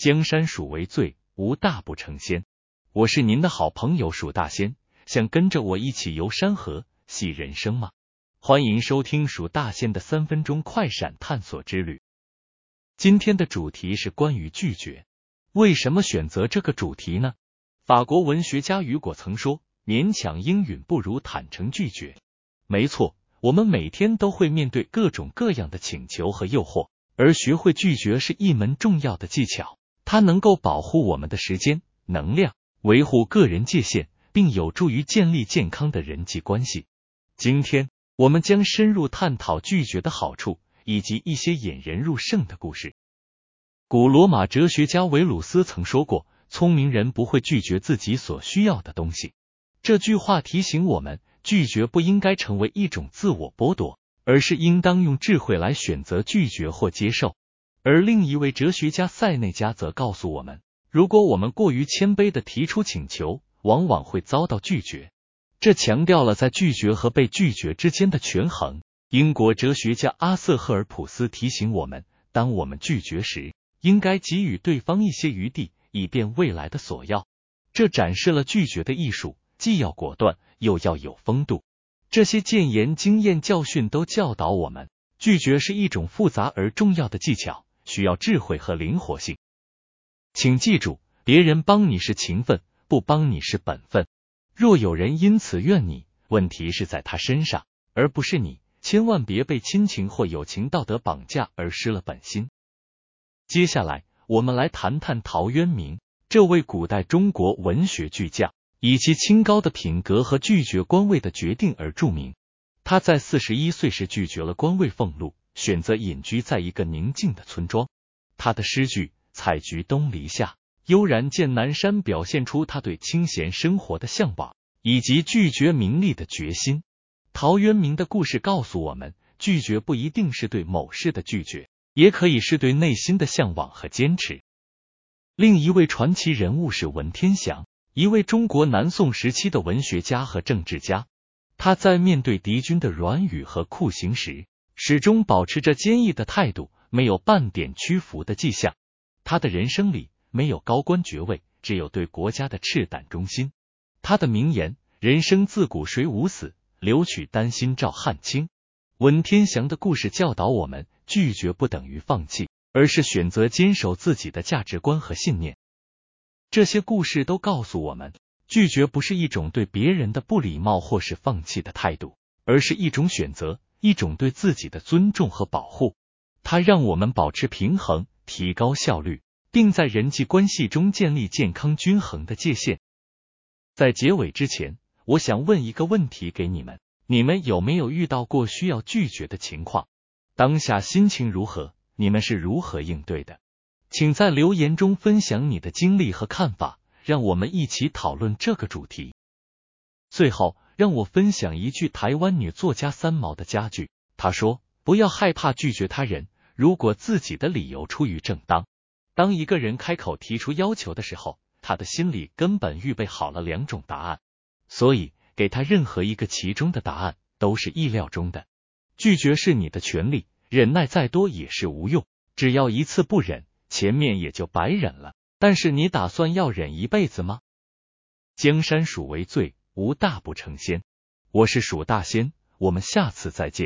江山属为最，无大不成仙。我是您的好朋友蜀大仙，想跟着我一起游山河、戏人生吗？欢迎收听蜀大仙的三分钟快闪探索之旅。今天的主题是关于拒绝。为什么选择这个主题呢？法国文学家雨果曾说：“勉强应允不如坦诚拒绝。”没错，我们每天都会面对各种各样的请求和诱惑，而学会拒绝是一门重要的技巧，它能够保护我们的时间、能量。维护个人界限，并有助于建立健康的人际关系。今天，我们将深入探讨拒绝的好处，以及一些引人入胜的故事。古罗马哲学家维鲁斯曾说过：“聪明人不会拒绝自己所需要的东西。”这句话提醒我们，拒绝不应该成为一种自我剥夺，而是应当用智慧来选择拒绝或接受。而另一位哲学家塞内加则告诉我们。如果我们过于谦卑的提出请求，往往会遭到拒绝。这强调了在拒绝和被拒绝之间的权衡。英国哲学家阿瑟赫尔普斯提醒我们，当我们拒绝时，应该给予对方一些余地，以便未来的索要。这展示了拒绝的艺术，既要果断，又要有风度。这些谏言、经验、教训都教导我们，拒绝是一种复杂而重要的技巧，需要智慧和灵活性。请记住，别人帮你是情分，不帮你是本分。若有人因此怨你，问题是在他身上，而不是你。千万别被亲情或友情道德绑架而失了本心。接下来，我们来谈谈陶渊明这位古代中国文学巨匠，以其清高的品格和拒绝官位的决定而著名。他在四十一岁时拒绝了官位俸禄，选择隐居在一个宁静的村庄。他的诗句。采菊东篱下，悠然见南山，表现出他对清闲生活的向往，以及拒绝名利的决心。陶渊明的故事告诉我们，拒绝不一定是对某事的拒绝，也可以是对内心的向往和坚持。另一位传奇人物是文天祥，一位中国南宋时期的文学家和政治家。他在面对敌军的软语和酷刑时，始终保持着坚毅的态度，没有半点屈服的迹象。他的人生里没有高官爵位，只有对国家的赤胆忠心。他的名言：“人生自古谁无死，留取丹心照汗青。”文天祥的故事教导我们，拒绝不等于放弃，而是选择坚守自己的价值观和信念。这些故事都告诉我们，拒绝不是一种对别人的不礼貌或是放弃的态度，而是一种选择，一种对自己的尊重和保护。它让我们保持平衡。提高效率，并在人际关系中建立健康均衡的界限。在结尾之前，我想问一个问题给你们：你们有没有遇到过需要拒绝的情况？当下心情如何？你们是如何应对的？请在留言中分享你的经历和看法，让我们一起讨论这个主题。最后，让我分享一句台湾女作家三毛的佳句，她说：“不要害怕拒绝他人。”如果自己的理由出于正当，当一个人开口提出要求的时候，他的心里根本预备好了两种答案，所以给他任何一个其中的答案都是意料中的。拒绝是你的权利，忍耐再多也是无用。只要一次不忍，前面也就白忍了。但是你打算要忍一辈子吗？江山属为最，无大不成仙。我是蜀大仙，我们下次再见。